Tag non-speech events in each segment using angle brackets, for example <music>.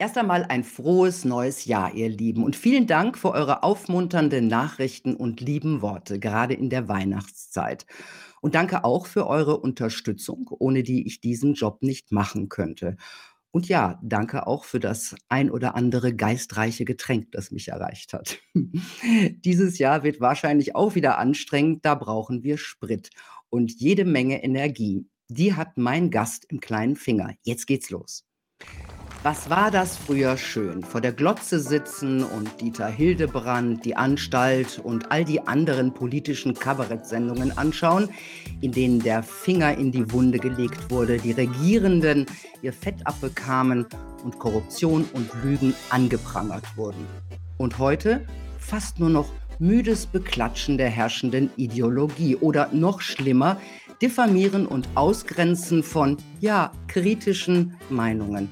Erst einmal ein frohes neues Jahr, ihr Lieben, und vielen Dank für eure aufmunternden Nachrichten und lieben Worte, gerade in der Weihnachtszeit. Und danke auch für eure Unterstützung, ohne die ich diesen Job nicht machen könnte. Und ja, danke auch für das ein oder andere geistreiche Getränk, das mich erreicht hat. <laughs> Dieses Jahr wird wahrscheinlich auch wieder anstrengend, da brauchen wir Sprit und jede Menge Energie. Die hat mein Gast im kleinen Finger. Jetzt geht's los. Was war das früher schön? Vor der Glotze sitzen und Dieter Hildebrand, die Anstalt und all die anderen politischen Kabarettsendungen anschauen, in denen der Finger in die Wunde gelegt wurde, die Regierenden ihr Fett abbekamen und Korruption und Lügen angeprangert wurden. Und heute fast nur noch müdes Beklatschen der herrschenden Ideologie oder noch schlimmer, Diffamieren und Ausgrenzen von, ja, kritischen Meinungen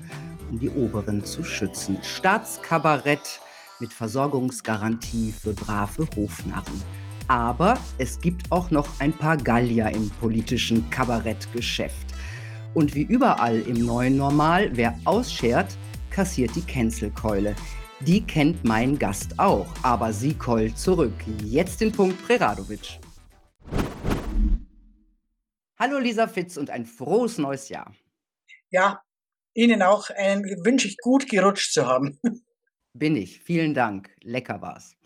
um die Oberen zu schützen. Staatskabarett mit Versorgungsgarantie für brave Hofnarren. Aber es gibt auch noch ein paar Gallier im politischen Kabarettgeschäft. Und wie überall im neuen Normal, wer ausschert, kassiert die Cancelkeule. Die kennt mein Gast auch, aber sie keult zurück. Jetzt den Punkt Preradovic. Hallo Lisa Fitz und ein frohes neues Jahr. Ja, Ihnen auch einen wünsche ich gut gerutscht zu haben. Bin ich. Vielen Dank. Lecker war's.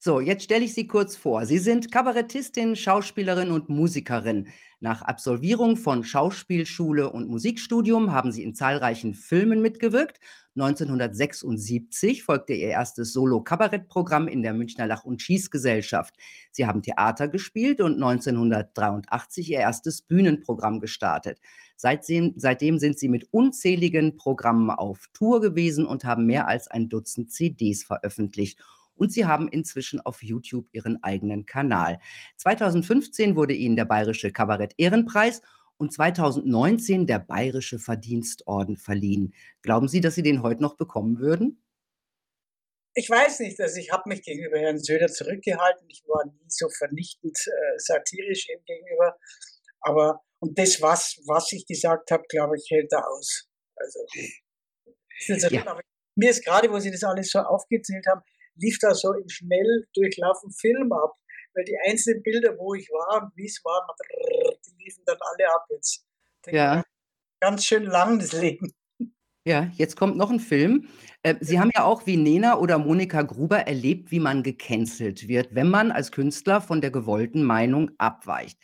So, jetzt stelle ich Sie kurz vor. Sie sind Kabarettistin, Schauspielerin und Musikerin. Nach Absolvierung von Schauspielschule und Musikstudium haben Sie in zahlreichen Filmen mitgewirkt. 1976 folgte Ihr erstes Solo-Kabarettprogramm in der Münchner Lach- und Schießgesellschaft. Sie haben Theater gespielt und 1983 Ihr erstes Bühnenprogramm gestartet. Seitdem, seitdem sind Sie mit unzähligen Programmen auf Tour gewesen und haben mehr als ein Dutzend CDs veröffentlicht und sie haben inzwischen auf YouTube ihren eigenen Kanal. 2015 wurde ihnen der Bayerische Kabarett Ehrenpreis und 2019 der Bayerische Verdienstorden verliehen. Glauben Sie, dass Sie den heute noch bekommen würden? Ich weiß nicht, also ich habe mich gegenüber Herrn Söder zurückgehalten. Ich war nie so vernichtend äh, satirisch ihm gegenüber. Aber und das, was, was ich gesagt habe, glaube ich, hält er aus. Also, ist ja. mir ist gerade, wo Sie das alles so aufgezählt haben, lief da so im schnell durchlaufen Film ab. Weil die einzelnen Bilder, wo ich war und wie es war, die liefen dann alle ab jetzt. Ja. Ganz schön lang das Leben. Ja, jetzt kommt noch ein Film. Äh, Sie haben ja auch wie Nena oder Monika Gruber erlebt, wie man gecancelt wird, wenn man als Künstler von der gewollten Meinung abweicht.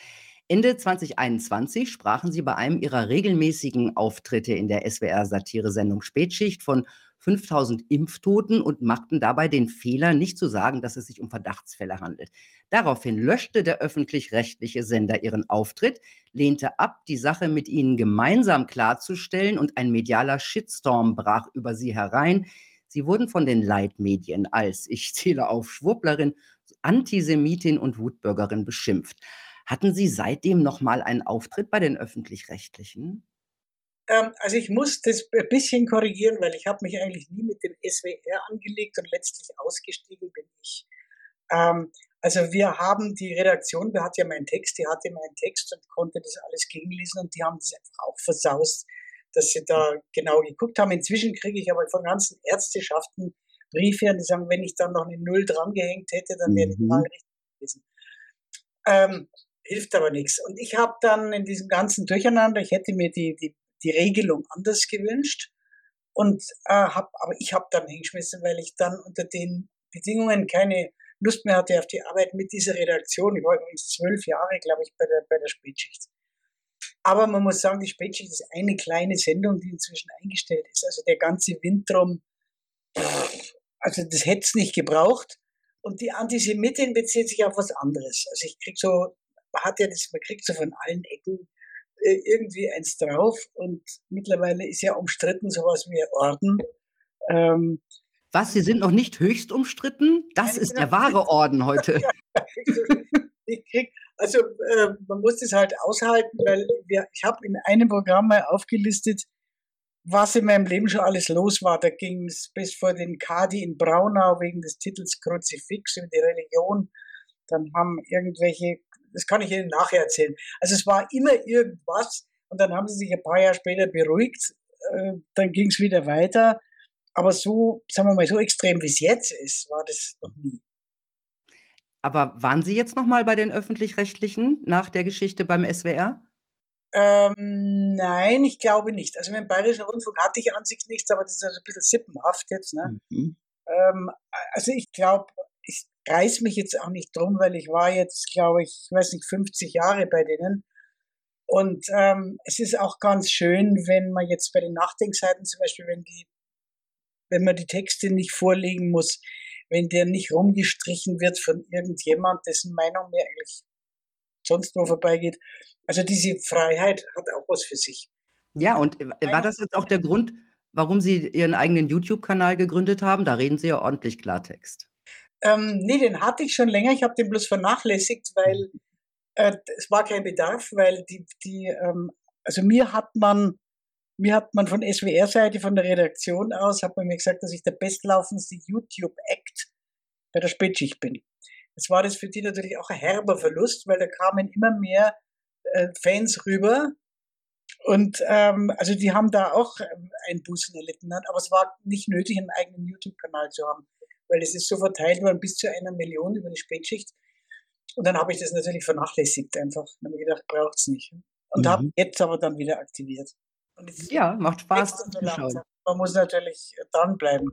Ende 2021 sprachen Sie bei einem Ihrer regelmäßigen Auftritte in der SWR-Satiresendung Spätschicht von 5000 Impftoten und machten dabei den Fehler, nicht zu sagen, dass es sich um Verdachtsfälle handelt. Daraufhin löschte der öffentlich-rechtliche Sender ihren Auftritt, lehnte ab, die Sache mit ihnen gemeinsam klarzustellen und ein medialer Shitstorm brach über sie herein. Sie wurden von den Leitmedien als, ich zähle auf Schwurblerin, Antisemitin und Wutbürgerin beschimpft. Hatten Sie seitdem nochmal einen Auftritt bei den öffentlich-rechtlichen? Ähm, also ich muss das ein bisschen korrigieren, weil ich habe mich eigentlich nie mit dem SWR angelegt und letztlich ausgestiegen bin ich. Ähm, also wir haben die Redaktion, der hat ja meinen Text, die hatte meinen Text und konnte das alles gegenlesen und die haben das einfach auch versaust, dass sie da genau geguckt haben. Inzwischen kriege ich aber von ganzen Ärzteschaften Briefe und die sagen, wenn ich dann noch eine Null dran gehängt hätte, dann wäre ich mhm. mal richtig gewesen. Ähm, hilft aber nichts. Und ich habe dann in diesem ganzen Durcheinander, ich hätte mir die, die die Regelung anders gewünscht. Und äh, hab, aber ich habe dann hingeschmissen, weil ich dann unter den Bedingungen keine Lust mehr hatte auf die Arbeit mit dieser Redaktion. Ich war übrigens zwölf Jahre, glaube ich, bei der, bei der Spätschicht. Aber man muss sagen, die Spätschicht ist eine kleine Sendung, die inzwischen eingestellt ist. Also der ganze Wind drum, also das hätte es nicht gebraucht. Und die Antisemitin bezieht sich auf was anderes. Also ich krieg so, man hat ja das, man kriegt so von allen Ecken irgendwie eins drauf und mittlerweile ist ja umstritten sowas wie Orden. Ähm, Was, Sie sind noch nicht höchst umstritten? Das ist der wahre Orden heute. <laughs> krieg, also äh, man muss das halt aushalten, weil wir, ich habe in einem Programm mal aufgelistet, was in meinem Leben schon alles los war. Da ging es bis vor den Kadi in Braunau wegen des Titels Kruzifix über die Religion. Dann haben irgendwelche das kann ich Ihnen nachher erzählen. Also es war immer irgendwas und dann haben sie sich ein paar Jahre später beruhigt. Äh, dann ging es wieder weiter aber so, sagen wir mal, so extrem wie es jetzt ist, war das noch nie. Aber waren Sie jetzt noch mal bei den Öffentlich-Rechtlichen nach der Geschichte beim SWR? Ähm, nein, ich glaube nicht. Also mit dem Bayerischen Rundfunk hatte ich an sich nichts, aber das ist also ein bisschen sippenhaft jetzt. Ne? Mhm. Ähm, also ich glaube, ich reiß mich jetzt auch nicht drum, weil ich war jetzt, glaube ich, ich weiß nicht, 50 Jahre bei denen. Und ähm, es ist auch ganz schön, wenn man jetzt bei den Nachdenkseiten zum Beispiel, wenn die, wenn man die Texte nicht vorlegen muss, wenn der nicht rumgestrichen wird von irgendjemand, dessen Meinung mir eigentlich sonst wo vorbeigeht. Also diese Freiheit hat auch was für sich. Ja, und war das jetzt auch der Grund, warum Sie Ihren eigenen YouTube-Kanal gegründet haben? Da reden Sie ja ordentlich Klartext. Ähm, nee, den hatte ich schon länger. Ich habe den bloß vernachlässigt, weil äh, es war kein Bedarf, weil die, die ähm, also mir hat man, mir hat man von SWR-Seite, von der Redaktion aus, hat man mir gesagt, dass ich der bestlaufendste YouTube-Act bei der Spätschicht bin. Das war das für die natürlich auch ein herber Verlust, weil da kamen immer mehr äh, Fans rüber. Und ähm, also die haben da auch ähm, Einbußen erlitten, aber es war nicht nötig, einen eigenen YouTube-Kanal zu haben, weil es ist so verteilt worden bis zu einer Million über die Spätschicht. Und dann habe ich das natürlich vernachlässigt einfach. Dann habe ich gedacht, braucht es nicht. Und mhm. habe jetzt aber dann wieder aktiviert. ja, macht Spaß. Man muss natürlich dranbleiben.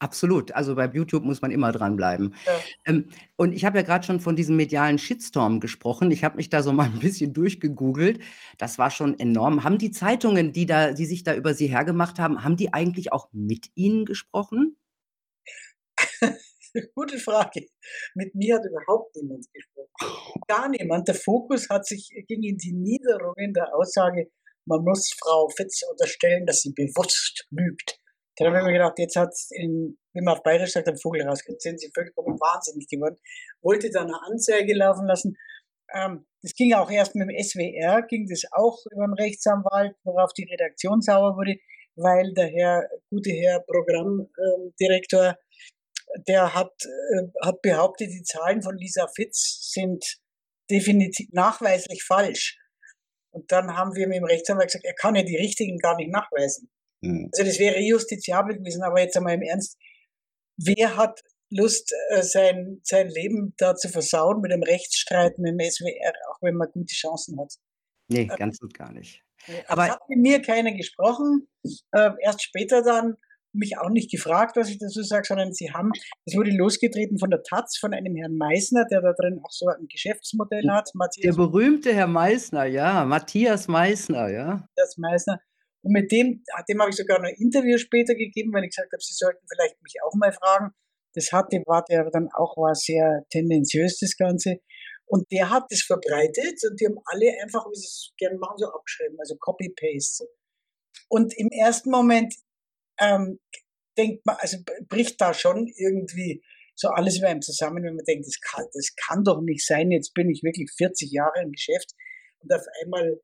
Absolut. Also bei YouTube muss man immer dranbleiben. Ja. Ähm, und ich habe ja gerade schon von diesem medialen Shitstorm gesprochen. Ich habe mich da so mal ein bisschen durchgegoogelt. Das war schon enorm. Haben die Zeitungen, die da die sich da über Sie hergemacht haben, haben die eigentlich auch mit Ihnen gesprochen? <laughs> Gute Frage. Mit mir hat überhaupt niemand gesprochen. Gar niemand. Der Fokus hat sich ging in die Niederungen der Aussage, man muss Frau Fitz unterstellen, dass sie bewusst lügt. Dann habe ich mir gedacht, jetzt hat in, wie man auf Bayerisch sagt, ein Vogel rausgekriegt, sind sie vollkommen wahnsinnig geworden. Wollte dann eine Anzeige laufen lassen. Ähm, das ging auch erst mit dem SWR, ging das auch über den Rechtsanwalt, worauf die Redaktion sauer wurde, weil der Herr, gute Herr Programmdirektor, der hat, äh, hat behauptet, die Zahlen von Lisa Fitz sind definitiv nachweislich falsch. Und dann haben wir mit dem Rechtsanwalt gesagt, er kann ja die richtigen gar nicht nachweisen. Mhm. Also das wäre justiziabel gewesen, aber jetzt einmal im Ernst, wer hat Lust, äh, sein, sein Leben da zu versauen mit einem Rechtsstreit mit dem SWR, auch wenn man gute Chancen hat? Nee, äh, ganz und gar nicht. Aber es hat mit mir keiner gesprochen. Äh, erst später dann mich auch nicht gefragt, was ich dazu sage, sondern sie haben, es wurde losgetreten von der Taz, von einem Herrn Meissner, der da drin auch so ein Geschäftsmodell hat. Matthias der berühmte Herr Meissner, ja, Matthias Meissner, ja. Matthias Meissner. Und mit dem, dem habe ich sogar noch ein Interview später gegeben, weil ich gesagt habe, Sie sollten vielleicht mich auch mal fragen. Das hatte, war der dann auch, war sehr tendenziös, das Ganze. Und der hat das verbreitet und die haben alle einfach, wie sie es gerne machen, so abgeschrieben, also Copy-Paste. Und im ersten Moment ähm, denkt man, also bricht da schon irgendwie so alles über einem zusammen, wenn man denkt, das kann, das kann doch nicht sein, jetzt bin ich wirklich 40 Jahre im Geschäft und auf einmal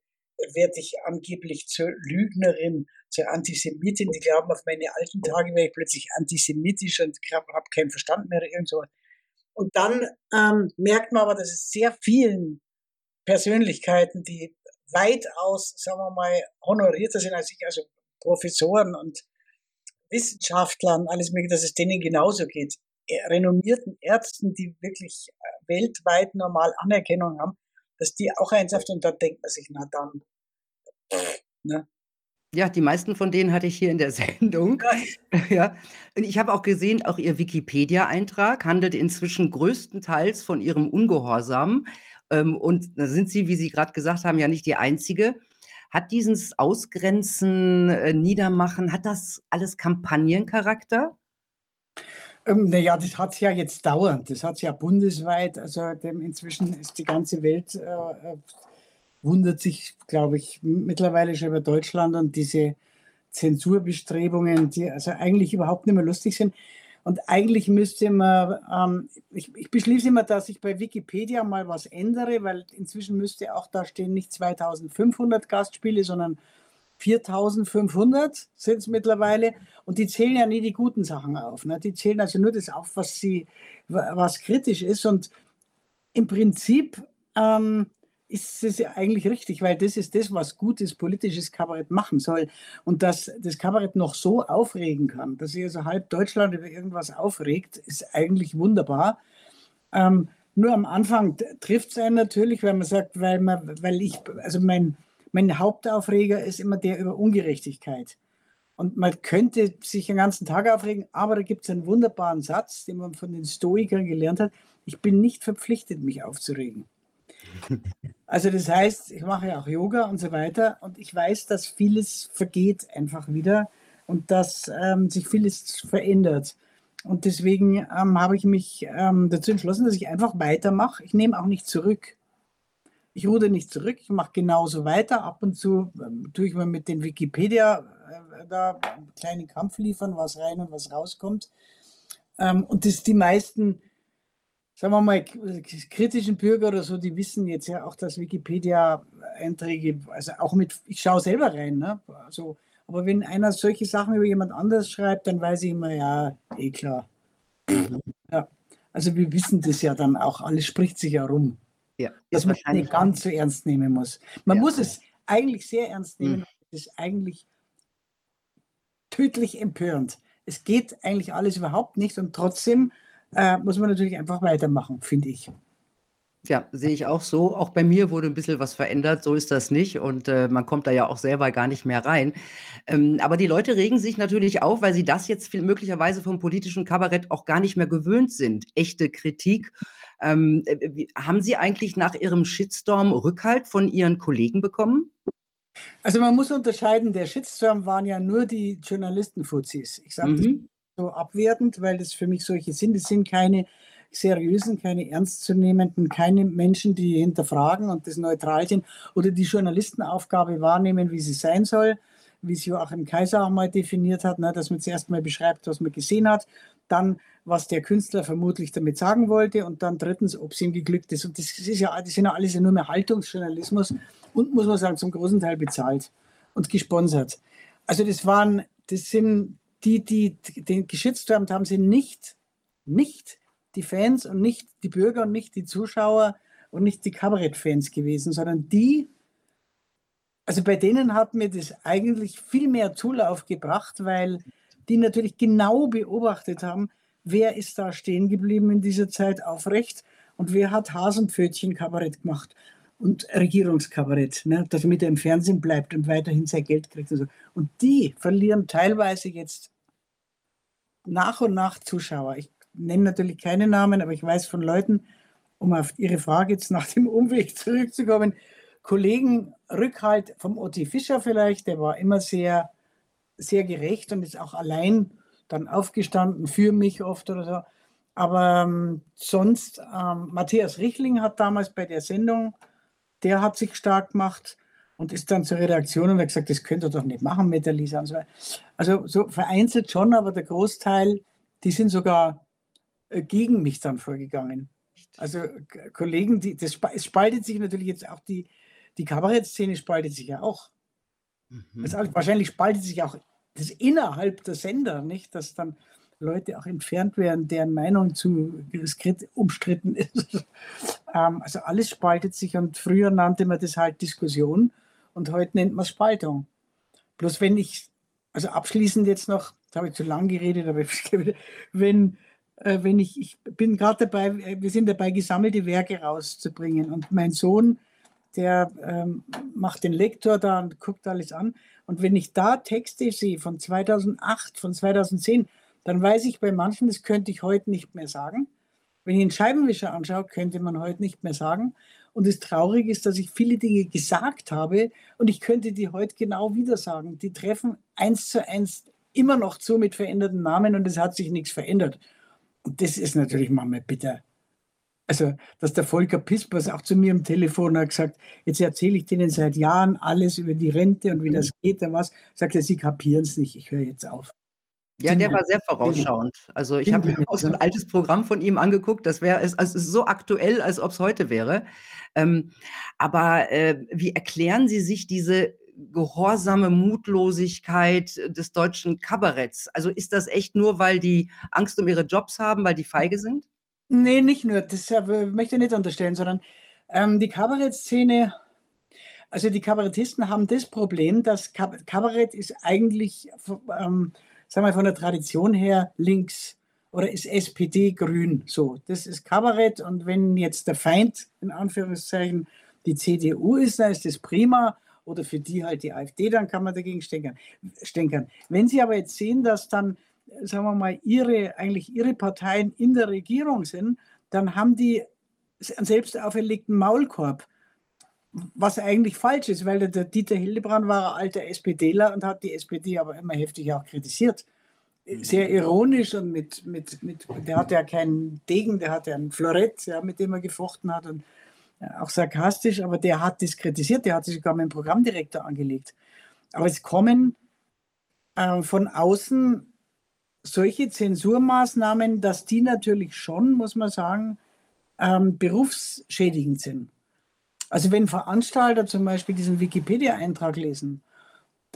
werde ich angeblich zur Lügnerin, zur Antisemitin. Die glauben, auf meine alten Tage wäre ich plötzlich antisemitisch und habe keinen Verstand mehr oder irgend so. Und dann ähm, merkt man aber, dass es sehr vielen Persönlichkeiten, die weitaus, sagen wir mal, honorierter sind als ich, also Professoren und Wissenschaftlern, alles mögliche, dass es denen genauso geht. Renommierten Ärzten, die wirklich äh, weltweit normal Anerkennung haben, dass die auch ernsthaft und da denkt man sich, na dann. Ne? Ja, die meisten von denen hatte ich hier in der <laughs> Sendung. <laughs> Ja. Und ich habe auch gesehen, auch Ihr Wikipedia-Eintrag handelt inzwischen größtenteils von Ihrem Ungehorsam. Ähm, und da sind Sie, wie Sie gerade gesagt haben, ja nicht die Einzige. Hat dieses Ausgrenzen, äh, Niedermachen, hat das alles Kampagnencharakter? Ähm, naja, das hat es ja jetzt dauernd. Das hat es ja bundesweit. Also dem, inzwischen ist die ganze Welt, äh, äh, wundert sich, glaube ich, mittlerweile schon über Deutschland und diese Zensurbestrebungen, die also eigentlich überhaupt nicht mehr lustig sind. Und eigentlich müsste man, ähm, ich, ich, beschließe immer, dass ich bei Wikipedia mal was ändere, weil inzwischen müsste auch da stehen nicht 2500 Gastspiele, sondern 4500 sind es mittlerweile und die zählen ja nie die guten Sachen auf. Ne? Die zählen also nur das auf, was, sie, was kritisch ist und im Prinzip ähm, ist es ja eigentlich richtig, weil das ist das, was gutes politisches Kabarett machen soll. Und dass das Kabarett noch so aufregen kann, dass sich also halb Deutschland über irgendwas aufregt, ist eigentlich wunderbar. Ähm, nur am Anfang trifft es einen natürlich, weil man sagt, weil man, weil ich, also mein, mein Hauptaufreger ist immer der über Ungerechtigkeit. Und man könnte sich den ganzen Tag aufregen, aber da gibt es einen wunderbaren Satz, den man von den Stoikern gelernt hat. Ich bin nicht verpflichtet, mich aufzuregen. Also das heißt, ich mache ja auch Yoga und so weiter und ich weiß, dass vieles vergeht einfach wieder und dass ähm, sich vieles verändert. Und deswegen ähm, habe ich mich ähm, dazu entschlossen, dass ich einfach weitermache. Ich nehme auch nicht zurück. Ich rude nicht zurück, ich mache genauso weiter. Ab und zu ähm, tue ich mal mit den Wikipedia äh, da einen kleinen Kampf liefern, was rein und was rauskommt. Ähm, und das die meisten sagen wir mal, kritischen Bürger oder so, die wissen jetzt ja auch, dass Wikipedia-Einträge, also auch mit, ich schaue selber rein, ne? Also, aber wenn einer solche Sachen über jemand anderes schreibt, dann weiß ich immer, ja, eh klar. <clears throat> Ja. Also wir wissen das ja dann auch, alles spricht sich ja rum. Ja, dass man es nicht ganz so ernst nehmen muss. Man ja. muss es eigentlich sehr ernst nehmen. Hm. Es ist eigentlich tödlich empörend. Es geht eigentlich alles überhaupt nicht und trotzdem äh, muss man natürlich einfach weitermachen, finde ich. Ja, sehe ich auch so. Auch bei mir wurde ein bisschen was verändert, so ist das nicht und, äh, man kommt da ja auch selber gar nicht mehr rein. Ähm, aber die Leute regen sich natürlich auf, weil sie das jetzt viel möglicherweise vom politischen Kabarett auch gar nicht mehr gewöhnt sind, echte Kritik. Ähm, äh, wie haben Sie eigentlich nach Ihrem Shitstorm Rückhalt von Ihren Kollegen bekommen? Also, man muss unterscheiden, der Shitstorm waren ja nur die Journalistenfuzis. Ich sage Mhm so abwertend, weil das für mich solche sind. Das sind keine seriösen, keine ernstzunehmenden, keine Menschen, die hinterfragen und das neutral sind oder die Journalistenaufgabe wahrnehmen, wie sie sein soll, wie es Joachim Kaiser auch mal definiert hat, ne, dass man zuerst mal beschreibt, was man gesehen hat, dann was der Künstler vermutlich damit sagen wollte und dann drittens, ob es ihm geglückt ist. Und das ist ja, das sind ja alles nur mehr Haltungsjournalismus und muss man sagen, zum großen Teil bezahlt und gesponsert. Also das waren, das sind die, die den geschützt haben, sie nicht, nicht die Fans und nicht die Bürger und nicht die Zuschauer und nicht die Kabarettfans gewesen, sondern die, also bei denen hat mir das eigentlich viel mehr Zulauf gebracht, weil die natürlich genau beobachtet haben, wer ist da stehen geblieben in dieser Zeit aufrecht und wer hat Hasenpfötchen-Kabarett gemacht und Regierungskabarett, ne, damit er im Fernsehen bleibt und weiterhin sein Geld kriegt. Und, so. und die verlieren teilweise jetzt nach und nach Zuschauer. Ich nenne natürlich keine Namen, aber ich weiß von Leuten, um auf Ihre Frage jetzt nach dem Umweg zurückzukommen, Kollegen Rückhalt vom Otti Fischer vielleicht, der war immer sehr, sehr gerecht und ist auch allein dann aufgestanden für mich oft oder so. Aber ähm, sonst, ähm, Matthias Richling hat damals bei der Sendung, der hat sich stark gemacht und ist dann zur Redaktion und hat gesagt, das könnt ihr doch nicht machen mit der Lisa und so Also so vereinzelt schon, aber der Großteil, die sind sogar äh, gegen mich dann vorgegangen. Also Kollegen, die, das es spaltet sich natürlich jetzt auch die, die Kabarettszene spaltet sich ja auch. Mhm. Also wahrscheinlich spaltet sich auch das innerhalb der Sender, nicht, dass dann Leute auch entfernt werden, deren Meinung zu umstritten <laughs> ist. ähm, also alles spaltet sich und früher nannte man das halt Diskussion und heute nennt man Spaltung. Bloß wenn ich, also abschließend jetzt noch, da habe ich zu lang geredet, aber <laughs> wenn, äh, wenn ich, ich bin gerade dabei, äh, wir sind dabei, gesammelte Werke rauszubringen und mein Sohn, der ähm, macht den Lektor da und guckt alles an. Und wenn ich da Texte sehe von 2008, von 2010, dann weiß ich bei manchen, das könnte ich heute nicht mehr sagen. Wenn ich einen Scheibenwischer anschaue, könnte man heute nicht mehr sagen. Und das Traurige ist, dass ich viele Dinge gesagt habe und ich könnte die heute genau wieder sagen. Die treffen eins zu eins immer noch zu mit veränderten Namen und es hat sich nichts verändert. Und das ist natürlich manchmal bitter. Also, dass der Volker Pispers auch zu mir am Telefon hat gesagt, jetzt erzähle ich denen seit Jahren alles über die Rente und wie das geht und was, sagt er, sie kapieren es nicht, ich höre jetzt auf. Ja, der war sehr vorausschauend. Also, ich habe mir auch so ein altes Programm von ihm angeguckt, das wäre es also, ist so aktuell, als ob es heute wäre. Ähm, aber, äh, wie erklären Sie sich diese gehorsame Mutlosigkeit des deutschen Kabaretts? Also, ist das echt nur, weil die Angst um ihre Jobs haben, weil die feige sind? Nee, nicht nur, das, äh, möchte ich nicht unterstellen, sondern Ähm, die Kabarettszene, also die Kabarettisten haben das Problem, dass Kabarett ist eigentlich, ähm, sagen wir von der Tradition her links oder ist SPD grün. So, das ist Kabarett und wenn jetzt der Feind in Anführungszeichen die CDU ist, dann ist das prima oder für die halt die AfD, dann kann man dagegen stänkern. stänkern. Wenn Sie aber jetzt sehen, dass dann, sagen wir mal, Ihre, eigentlich Ihre Parteien in der Regierung sind, dann haben die einen selbst auferlegten Maulkorb. Was eigentlich falsch ist, weil der Dieter Hildebrand war ein alter SPDler und hat die SPD aber immer heftig auch kritisiert. Sehr ironisch und mit, mit, mit der hatte ja keinen Degen, der hatte ein Florett, ja, mit dem er gefochten hat und auch sarkastisch, aber der hat das kritisiert, der hat sich sogar mit dem Programmdirektor angelegt. Aber es kommen äh, von außen solche Zensurmaßnahmen, dass die natürlich schon, muss man sagen, ähm, berufsschädigend sind. Also wenn Veranstalter zum Beispiel diesen Wikipedia-Eintrag lesen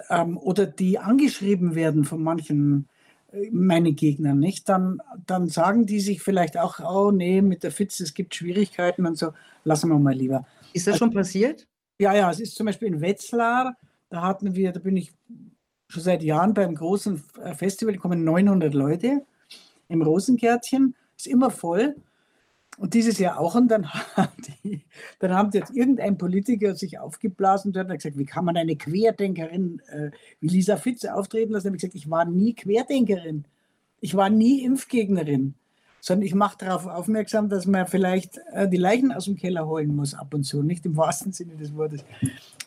ähm, oder die angeschrieben werden von manchen äh, meine Gegner, nicht? Dann, dann sagen die sich vielleicht auch, oh nee, mit der Fitz, es gibt Schwierigkeiten und so, lassen wir mal lieber. Ist das also, schon passiert? Ja, ja, es ist zum Beispiel in Wetzlar, da hatten wir, da bin ich schon seit Jahren beim großen äh, Festival, da kommen 900 Leute im Rosenkärtchen, ist immer voll. Und dieses Jahr auch. Und dann <laughs> haben, die, dann haben jetzt irgendein Politiker sich aufgeblasen und hat gesagt, wie kann man eine Querdenkerin äh, wie Lisa Fitze auftreten lassen? Ich habe gesagt, ich war nie Querdenkerin. Ich war nie Impfgegnerin. Sondern ich mache darauf aufmerksam, dass man vielleicht äh, die Leichen aus dem Keller holen muss ab und zu, nicht im wahrsten Sinne des Wortes.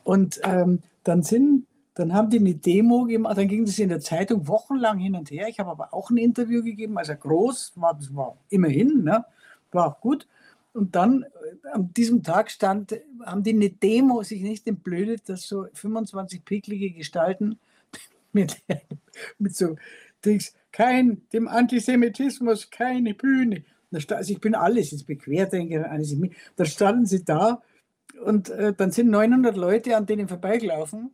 Und ähm, dann sind dann haben die eine Demo gemacht, dann ging das in der Zeitung wochenlang hin und her. Ich habe aber auch ein Interview gegeben, also groß, war, das war immerhin, ne? War auch gut. Und dann äh, an diesem Tag stand, haben die eine Demo sich nicht entblödet, dass so 25 picklige Gestalten <laughs> mit, mit so Dings, kein, dem Antisemitismus keine Bühne. Also ich bin alles, jetzt Querdenker, alles. Da standen sie da und äh, dann sind 900 Leute an denen vorbeigelaufen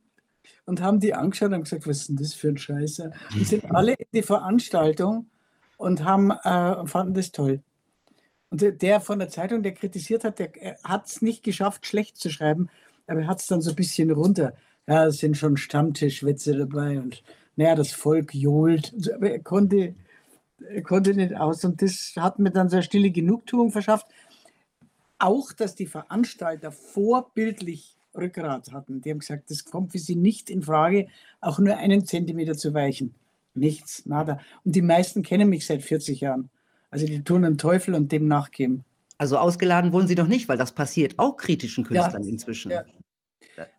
und haben die angeschaut und gesagt, was ist denn das für ein Scheiße? Und sind <laughs> alle in die Veranstaltung und haben, äh, fanden das toll. Und der von der Zeitung, der kritisiert hat, der hat es nicht geschafft, schlecht zu schreiben, aber er hat es dann so ein bisschen runter. Ja, es sind schon Stammtischwitze dabei und naja, das Volk johlt. Aber er konnte, er konnte nicht aus. Und das hat mir dann eine stille Genugtuung verschafft. Auch, dass die Veranstalter vorbildlich Rückgrat hatten. Die haben gesagt, das kommt für sie nicht in Frage, auch nur einen Zentimeter zu weichen. Nichts, nada. Und die meisten kennen mich seit 40 Jahren. Also die tun den Teufel und dem nachgeben. Also ausgeladen wurden sie noch nicht, weil das passiert auch kritischen Künstlern ja, inzwischen. Ja.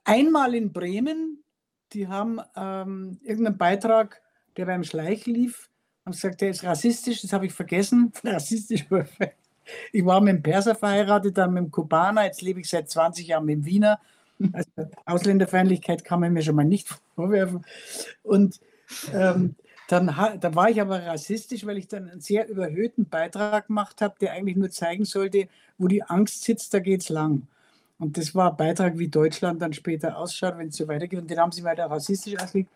Einmal in Bremen, die haben ähm, irgendeinen Beitrag, der beim Schleich lief, haben gesagt, der ist rassistisch, das habe ich vergessen. <laughs> Rassistisch. Ich war mit dem Perser verheiratet, dann mit dem Kubaner, jetzt lebe ich seit 20 Jahren mit dem Wiener. Also Ausländerfeindlichkeit kann man mir schon mal nicht <laughs> vorwerfen. Und ähm, dann da war ich aber rassistisch, weil ich dann einen sehr überhöhten Beitrag gemacht habe, der eigentlich nur zeigen sollte, wo die Angst sitzt, da geht es lang. Und das war ein Beitrag, wie Deutschland dann später ausschaut, wenn es so weitergeht. Und den haben sie weiter rassistisch ausgelegt.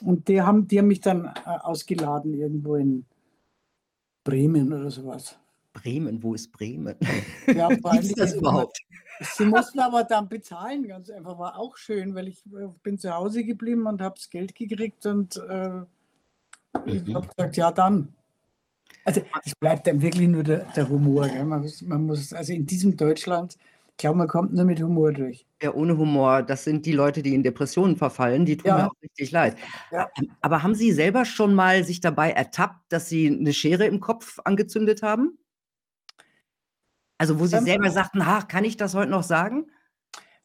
Und die haben, die haben mich dann äh, ausgeladen irgendwo in Bremen oder sowas. Bremen, wo ist Bremen? Ja, <laughs> allem das überhaupt? Sie mussten aber dann bezahlen, ganz einfach. War auch schön, weil ich äh, bin zu Hause geblieben und habe das Geld gekriegt und äh, ich mhm. habe gesagt, ja dann. Also es bleibt dann wirklich nur der, der Humor. Man muss, man, muss, also in diesem Deutschland, ich glaube, man kommt nur mit Humor durch. Ja, ohne Humor. Das sind die Leute, die in Depressionen verfallen, die tun ja. mir auch richtig leid. Ja. Ähm, aber haben Sie selber schon mal sich dabei ertappt, dass Sie eine Schere im Kopf angezündet haben? Also wo Sie ähm, selber sagten, ach, kann ich das heute noch sagen?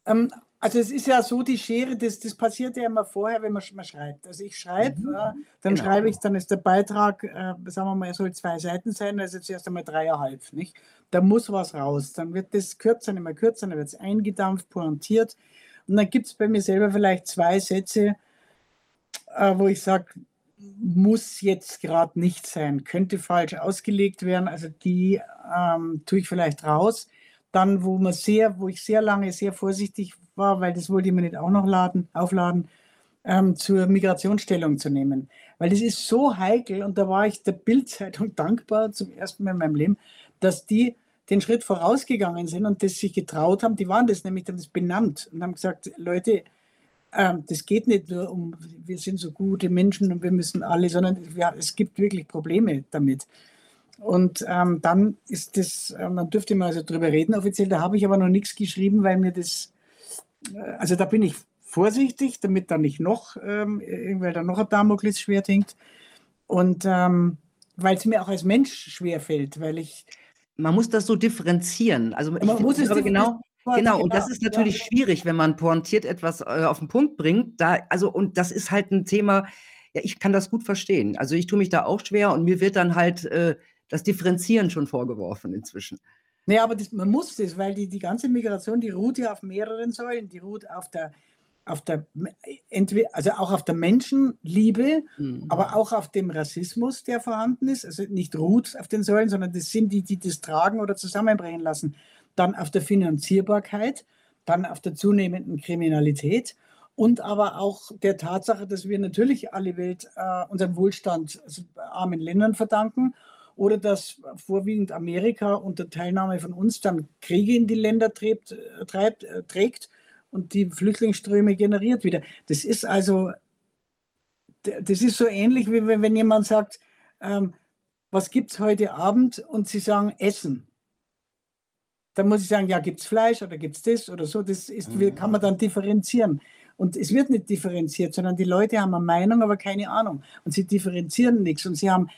Ähm, also es ist ja so, die Schere, das, das passiert ja immer vorher, wenn man, man schreibt. Also ich schreibe, mhm. äh, dann genau. schreibe ich, dann ist der Beitrag, äh, sagen wir mal, er soll zwei Seiten sein, also zuerst einmal dreieinhalb, nicht? Da muss was raus. Dann wird das kürzer, immer kürzer, dann wird es eingedampft, pointiert. Und dann gibt es bei mir selber vielleicht zwei Sätze, äh, wo ich sage, muss jetzt gerade nicht sein, könnte falsch ausgelegt werden. Also die ähm, tue ich vielleicht raus. Dann, wo man sehr, wo ich sehr lange sehr vorsichtig war, weil das wollte ich mir nicht auch noch laden, aufladen, ähm, zur Migrationsstellung zu nehmen. Weil das ist so heikel und da war ich der Bildzeitung <laughs> dankbar zum ersten Mal in meinem Leben, dass die den Schritt vorausgegangen sind und das sich getraut haben, die waren das nämlich, haben das benannt und haben gesagt, Leute, ähm, das geht nicht nur um, wir sind so gute Menschen und wir müssen alle, sondern ja, es gibt wirklich Probleme damit. Und ähm, dann ist das, ähm, dann dürfte man also drüber reden offiziell, da habe ich aber noch nichts geschrieben, weil mir das, äh, also da bin ich vorsichtig, damit da nicht noch, ähm, weil da noch ein Damoklesschwert hängt. Und ähm, weil es mir auch als Mensch schwerfällt, weil ich. Man muss das so differenzieren. Also man ich, muss es genau. Genau, und das ist natürlich ja. schwierig, wenn man pointiert etwas äh, auf den Punkt bringt. Da, also, und das ist halt ein Thema, ja, ich kann das gut verstehen. Also ich tue mich da auch schwer und mir wird dann halt äh, das Differenzieren schon vorgeworfen inzwischen. Naja, aber das, man muss das, weil die, die ganze Migration, die ruht ja auf mehreren Säulen. Die ruht auf der auf der, also auch auf der Menschenliebe, mhm. aber auch auf dem Rassismus, der vorhanden ist. Also nicht ruht auf den Säulen, sondern das sind die, die das tragen oder zusammenbringen lassen. Dann auf der Finanzierbarkeit, dann auf der zunehmenden Kriminalität und aber auch der Tatsache, dass wir natürlich alle Welt äh, unseren Wohlstand also armen Ländern verdanken oder dass vorwiegend Amerika unter Teilnahme von uns dann Kriege in die Länder treibt, äh, treibt, äh, trägt und die Flüchtlingsströme generiert wieder. Das ist also, das ist so ähnlich, wie wenn jemand sagt, ähm, was gibt es heute Abend und Sie sagen Essen. Dann muss ich sagen, ja, gibt es Fleisch oder gibt es das oder so. Das ist, mhm. kann man dann differenzieren. Und es wird nicht differenziert, sondern die Leute haben eine Meinung, aber keine Ahnung. Und sie differenzieren nichts. Und sie haben,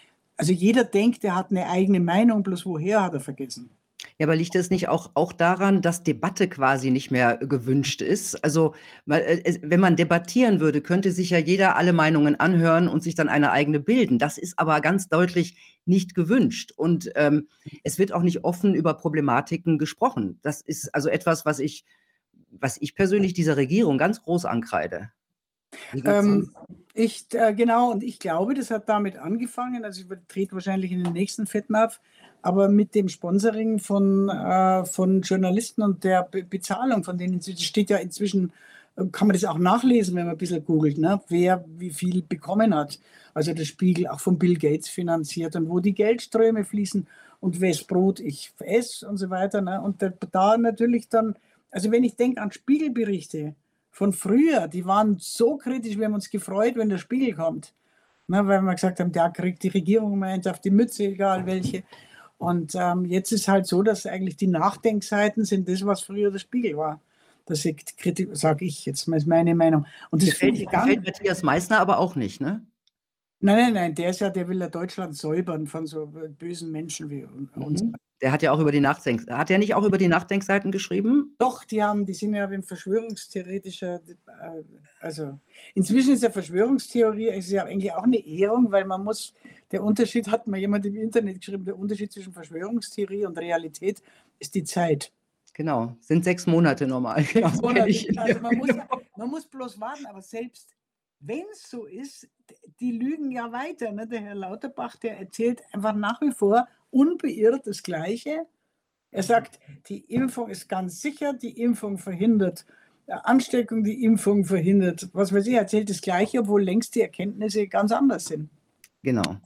also jeder denkt, er hat eine eigene Meinung, bloß woher hat er vergessen. Ja, aber liegt es nicht auch auch daran, dass Debatte quasi nicht mehr gewünscht ist? Also, äh, wenn man debattieren würde, könnte sich ja jeder alle Meinungen anhören und sich dann eine eigene bilden. Das ist aber ganz deutlich nicht gewünscht und, ähm, es wird auch nicht offen über Problematiken gesprochen. Das ist also etwas, was ich was ich persönlich dieser Regierung ganz groß ankreide. Ähm, ich, äh, genau, und ich glaube, das hat damit angefangen, also ich trete wahrscheinlich in den nächsten Fettnapf, aber mit dem Sponsoring von, äh, von Journalisten und der Be Bezahlung von denen, steht ja inzwischen, äh, kann man das auch nachlesen, wenn man ein bisschen googelt, ne? wer wie viel bekommen hat. Also der Spiegel auch von Bill Gates finanziert und wo die Geldströme fließen und wes Brot ich esse und so weiter. Ne? Und da, da natürlich dann, also wenn ich denke an Spiegelberichte von früher, die waren so kritisch, wir haben uns gefreut, wenn der Spiegel kommt. Ne? Weil wir gesagt haben, da kriegt die Regierung mal eins auf die Mütze, egal welche. Und ähm, jetzt ist halt so, dass eigentlich die Nachdenkseiten sind das, was früher der Spiegel war. Das sage ich jetzt mal, ist meine Meinung. Und das gefällt, gefällt Matthias Meissner aber auch nicht, ne? Nein, nein, nein, der ist ja, der will ja Deutschland säubern von so bösen Menschen wie uns. Mhm. Der hat ja auch über die Nachdenk hat er nicht auch über die Nachdenkseiten geschrieben? Doch, die haben, die sind ja ein verschwörungstheoretischer, äh, also inzwischen ist ja Verschwörungstheorie ist ja eigentlich auch eine Ehrung, weil man muss, der Unterschied hat mal jemand im Internet geschrieben, der Unterschied zwischen Verschwörungstheorie und Realität ist die Zeit. Genau, sind sechs Monate normal. Sechs <laughs> Monate. Also man, muss, <laughs> man muss bloß warten, aber selbst wenn es so ist, die lügen ja weiter. Ne? Der Herr Lauterbach, der erzählt einfach nach wie vor unbeirrt das Gleiche. Er sagt, die Impfung ist ganz sicher, die Impfung verhindert äh, Ansteckung, die Impfung verhindert, was weiß ich, er erzählt das Gleiche, obwohl längst die Erkenntnisse ganz anders sind. Genau.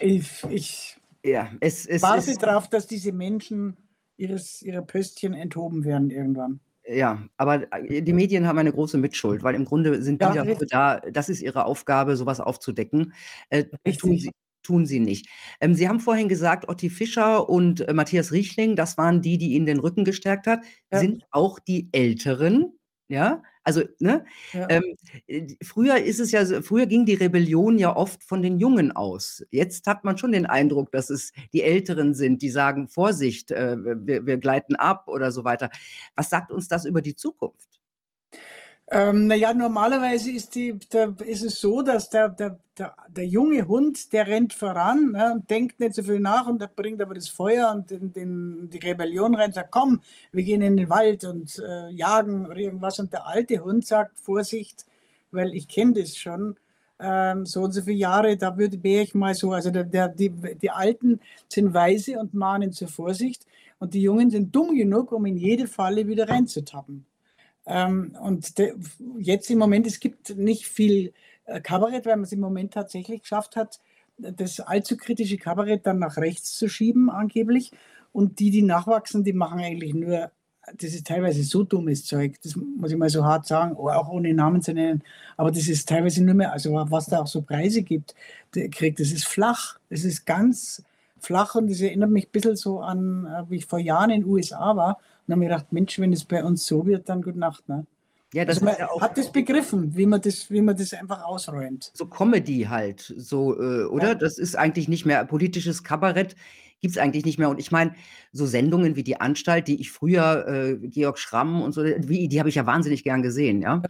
Ich, ich ja, es, es, warte darauf, dass diese Menschen ihres, ihrer Pöstchen enthoben werden irgendwann. Ja, aber äh, die Medien haben eine große Mitschuld, weil im Grunde sind die ja, dafür da, das ist ihre Aufgabe, sowas aufzudecken. Äh, tun, sie, tun sie nicht. Ähm, sie haben vorhin gesagt, Otti Fischer und äh, Matthias Riechling, das waren die, die ihnen den Rücken gestärkt hat, ja. sind auch die Älteren, ja, also, ne? Ja. Ähm, äh, früher ist es ja, früher ging die Rebellion ja oft von den Jungen aus. Jetzt hat man schon den Eindruck, dass es die Älteren sind, die sagen, Vorsicht, äh, wir, wir gleiten ab oder so weiter. Was sagt uns das über die Zukunft? Ähm, naja, normalerweise ist, die, der, ist es so, dass der, der, der, der junge Hund, der rennt voran ne, und denkt nicht so viel nach und der bringt aber das Feuer und den, den, die Rebellion rein sagt, komm, wir gehen in den Wald und äh, jagen oder irgendwas. Und der alte Hund sagt, Vorsicht, weil ich kenne das schon, ähm, so und so viele Jahre, da wäre ich mal so, also der, der, die, die Alten sind weise und mahnen zur Vorsicht und die Jungen sind dumm genug, um in jede Falle wieder reinzutappen. Ähm, und jetzt im Moment, es gibt nicht viel äh, Kabarett, weil man es im Moment tatsächlich geschafft hat, das allzu kritische Kabarett dann nach rechts zu schieben, angeblich. Und die, die nachwachsen, die machen eigentlich nur, das ist teilweise so dummes Zeug, das muss ich mal so hart sagen, auch ohne Namen zu nennen, aber das ist teilweise nur mehr, also was da auch so Preise gibt, kriegt, das ist flach, das ist ganz flach und das erinnert mich ein bisschen so an, äh, wie ich vor Jahren in den USA war und habe mir gedacht, Mensch, wenn es bei uns so wird, dann gute Nacht. Ne? Ja, das also man ja hat das begriffen, wie man das, wie man das einfach ausräumt. So Comedy halt, so, äh, oder? Ja. Das ist eigentlich nicht mehr politisches Kabarett gibt es eigentlich nicht mehr. Und ich meine, so Sendungen wie die Anstalt, die ich früher, äh, Georg Schramm und so, wie, die habe ich ja wahnsinnig gern gesehen, ja.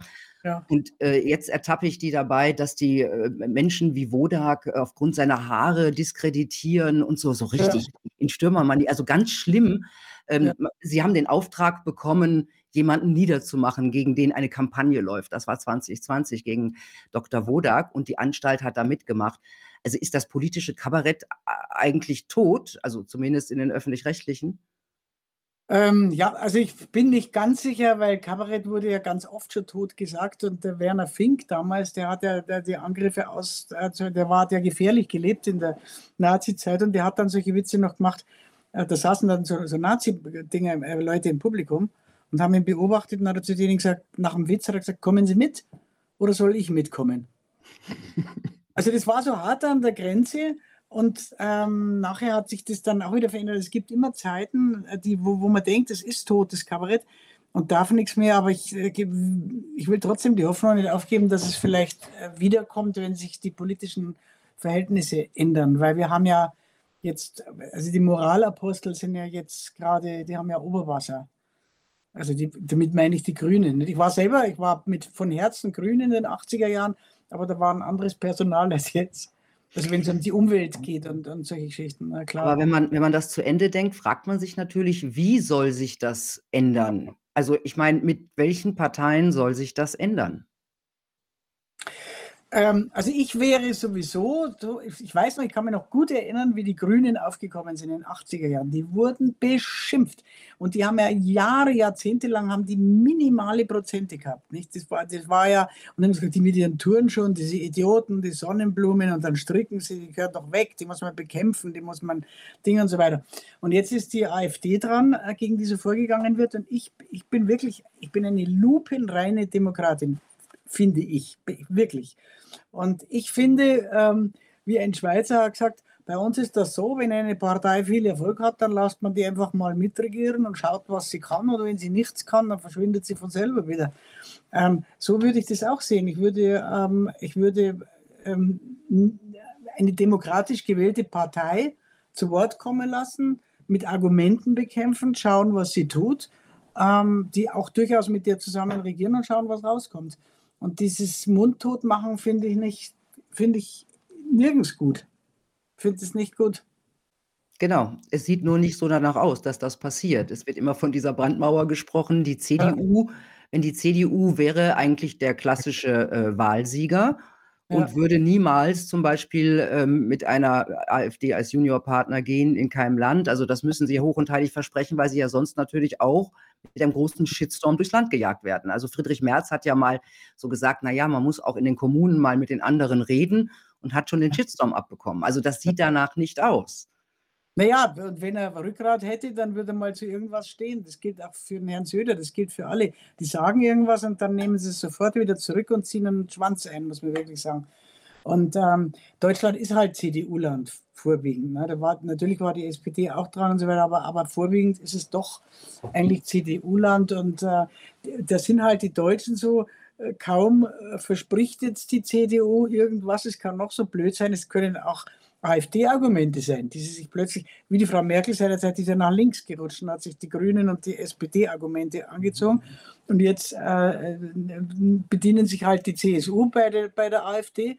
Ja. Und äh, jetzt ertappe ich die dabei, dass die äh, Menschen wie Wodak aufgrund seiner Haare diskreditieren und so, so richtig in Stürmermann, also ganz schlimm. Ähm, ja. Sie haben den Auftrag bekommen, jemanden niederzumachen, gegen den eine Kampagne läuft. Das war 2020 gegen Dr. Wodak und die Anstalt hat da mitgemacht. Also ist das politische Kabarett eigentlich tot, also zumindest in den öffentlich-rechtlichen? Ähm, ja, also ich bin nicht ganz sicher, weil Kabarett wurde ja ganz oft schon tot gesagt und der Werner Fink damals, der hat ja der, die Angriffe aus, also der war ja gefährlich gelebt in der Nazi-Zeit und der hat dann solche Witze noch gemacht. Äh, da saßen dann so, so Nazi-Dinge, äh, Leute im Publikum und haben ihn beobachtet und hat er zu denen gesagt, nach dem Witz hat er gesagt, kommen Sie mit oder soll ich mitkommen? <laughs> also das war so hart an der Grenze und ähm, nachher hat sich das dann auch wieder verändert. Es gibt immer Zeiten, äh, die, wo, wo man denkt, es ist tot, das Kabarett, und darf nichts mehr. Aber ich, äh, ich will trotzdem die Hoffnung nicht aufgeben, dass es vielleicht wiederkommt, wenn sich die politischen Verhältnisse ändern. Weil wir haben ja jetzt, also die Moralapostel sind ja jetzt gerade, die haben ja Oberwasser. Also die, damit meine ich die Grünen. Ich war selber, ich war mit von Herzen Grün in den 80er Jahren, aber da war ein anderes Personal <laughs> als jetzt. Also wenn es um die Umwelt geht und, und solche Geschichten, na klar. Aber wenn man, wenn man das zu Ende denkt, fragt man sich natürlich, wie soll sich das ändern? Also ich meine, mit welchen Parteien soll sich das ändern? Ähm, also ich wäre sowieso, so, ich weiß noch, ich kann mich noch gut erinnern, wie die Grünen aufgekommen sind in den 80er Jahren. Die wurden beschimpft und die haben ja Jahre, Jahrzehnte lang haben die minimale Prozente gehabt. Nicht? Das, war, das war ja, und dann haben gesagt, die mit ihren Touren schon, diese Idioten, die Sonnenblumen und dann stricken sie, die gehört doch weg, die muss man bekämpfen, die muss man Dinge und so weiter. Und jetzt ist die AfD dran, äh, gegen die so vorgegangen wird und ich, ich bin wirklich, ich bin eine lupenreine Demokratin finde ich, wirklich. Und ich finde, ähm, wie ein Schweizer hat gesagt, bei uns ist das so, wenn eine Partei viel Erfolg hat, dann lasst man die einfach mal mitregieren und schaut, was sie kann. Oder wenn sie nichts kann, dann verschwindet sie von selber wieder. Ähm, so würde ich das auch sehen. Ich würde, ähm, ich würde ähm, eine demokratisch gewählte Partei zu Wort kommen lassen, mit Argumenten bekämpfen, schauen, was sie tut, ähm, die auch durchaus mit dir zusammen regieren und schauen, was rauskommt. Und dieses Mundtotmachen finde ich nicht, finde ich nirgends gut. Finde es nicht gut. Genau, es sieht nur nicht so danach aus, dass das passiert. Es wird immer von dieser Brandmauer gesprochen. Die CDU, ja. wenn die CDU wäre eigentlich der klassische äh, Wahlsieger ja. und würde niemals zum Beispiel ähm, mit einer AfD als Juniorpartner gehen in keinem Land. Also das müssen sie hoch und heilig versprechen, weil sie ja sonst natürlich auch mit einem großen Shitstorm durchs Land gejagt werden. Also Friedrich Merz hat ja mal so gesagt, naja, man muss auch in den Kommunen mal mit den anderen reden und hat schon den Shitstorm abbekommen. Also das sieht danach nicht aus. Naja, wenn er Rückgrat hätte, dann würde er mal zu irgendwas stehen. Das gilt auch für den Herrn Söder, das gilt für alle. Die sagen irgendwas und dann nehmen sie es sofort wieder zurück und ziehen einen Schwanz ein, muss man wirklich sagen. Und ähm, Deutschland ist halt CDU-Land vorwiegend. Ne? Da war, natürlich war die SPD auch dran und so weiter, aber, aber vorwiegend ist es doch eigentlich CDU-Land und äh, da sind halt die Deutschen so, äh, kaum äh, verspricht jetzt die CDU irgendwas, es kann noch so blöd sein, es können auch AfD-Argumente sein, die sie sich plötzlich, wie die Frau Merkel seinerzeit, ist ja nach links gerutscht und hat sich die Grünen und die SPD-Argumente angezogen. Und jetzt äh, bedienen sich halt die CSU bei der, bei der AfD.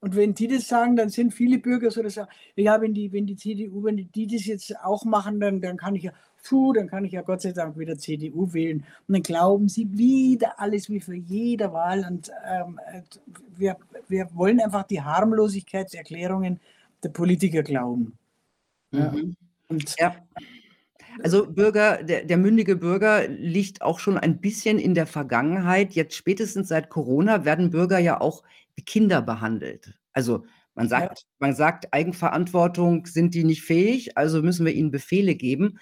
Und wenn die das sagen, dann sind viele Bürger so, dass sagen, ja, wenn die, wenn die CDU, wenn die, die das jetzt auch machen, dann, dann kann ich ja, puh, dann kann ich ja Gott sei Dank wieder CDU wählen. Und dann glauben sie wieder alles wie für jede Wahl. Und ähm, wir, wir wollen einfach die Harmlosigkeitserklärungen der Politiker glauben. Ja. Mhm. Und ja. Also Bürger, der, der, mündige Bürger liegt auch schon ein bisschen in der Vergangenheit. Jetzt spätestens seit Corona werden Bürger ja auch Kinder behandelt. Also Man sagt, ja. man sagt, Eigenverantwortung sind die nicht fähig, also müssen wir ihnen Befehle geben.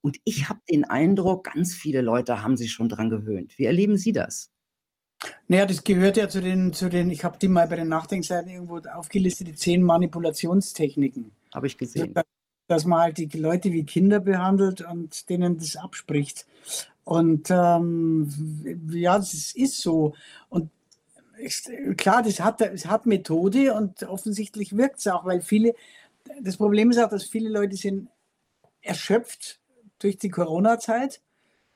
Und ich habe den Eindruck, ganz viele Leute haben sich schon daran gewöhnt. Wie erleben Sie das? Naja, das gehört ja zu den, zu den ich habe die mal bei den Nachdenkseiten irgendwo aufgelistet, die zehn Manipulationstechniken. Habe ich gesehen. Dass, dass man halt die Leute wie Kinder behandelt und denen das abspricht. Und ähm, ja, das ist so. Und ist, klar, das hat, das hat Methode und offensichtlich wirkt es auch, weil viele, das Problem ist auch, dass viele Leute sind erschöpft durch die Corona-Zeit.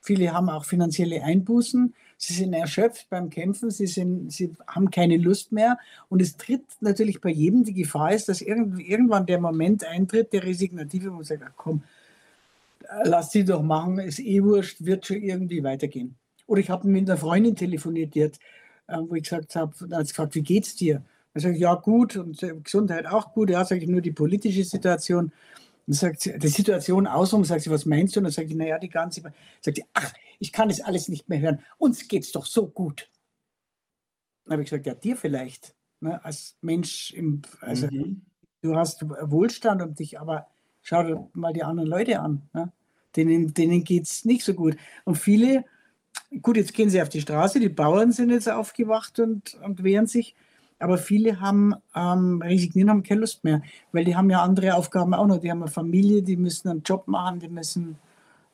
Viele haben auch finanzielle Einbußen. Sie sind erschöpft beim Kämpfen. Sie, sind, sie haben keine Lust mehr. Und es tritt natürlich bei jedem die Gefahr ist, dass irgendwann der Moment eintritt, der Resignative, wo man sagt, ach komm, lass sie doch machen, ist eh wurscht, wird schon irgendwie weitergehen. Oder ich habe mit einer Freundin telefoniert, die hat, äh, wo ich gesagt habe, sie gefragt, wie geht's dir? Sage ich, ja gut und äh, Gesundheit auch gut. Ja, sage ich nur die politische Situation. Dann sagt sie, die Situation außenrum, sagt sie, was meinst du? Und dann sagt sie, naja, die ganze, sagt sie, ach, ich kann das alles nicht mehr hören. Uns geht es doch so gut. Dann habe ich gesagt, ja, dir vielleicht, ne, als Mensch, im, also mhm. du hast Wohlstand und dich, aber schau dir mal die anderen Leute an. Ne? Denen, denen geht es nicht so gut. Und viele, gut, jetzt gehen sie auf die Straße, die Bauern sind jetzt aufgewacht und, und wehren sich. Aber viele haben ähm, resignieren, haben keine Lust mehr, weil die haben ja andere Aufgaben auch noch. Die haben eine Familie, die müssen einen Job machen, die müssen.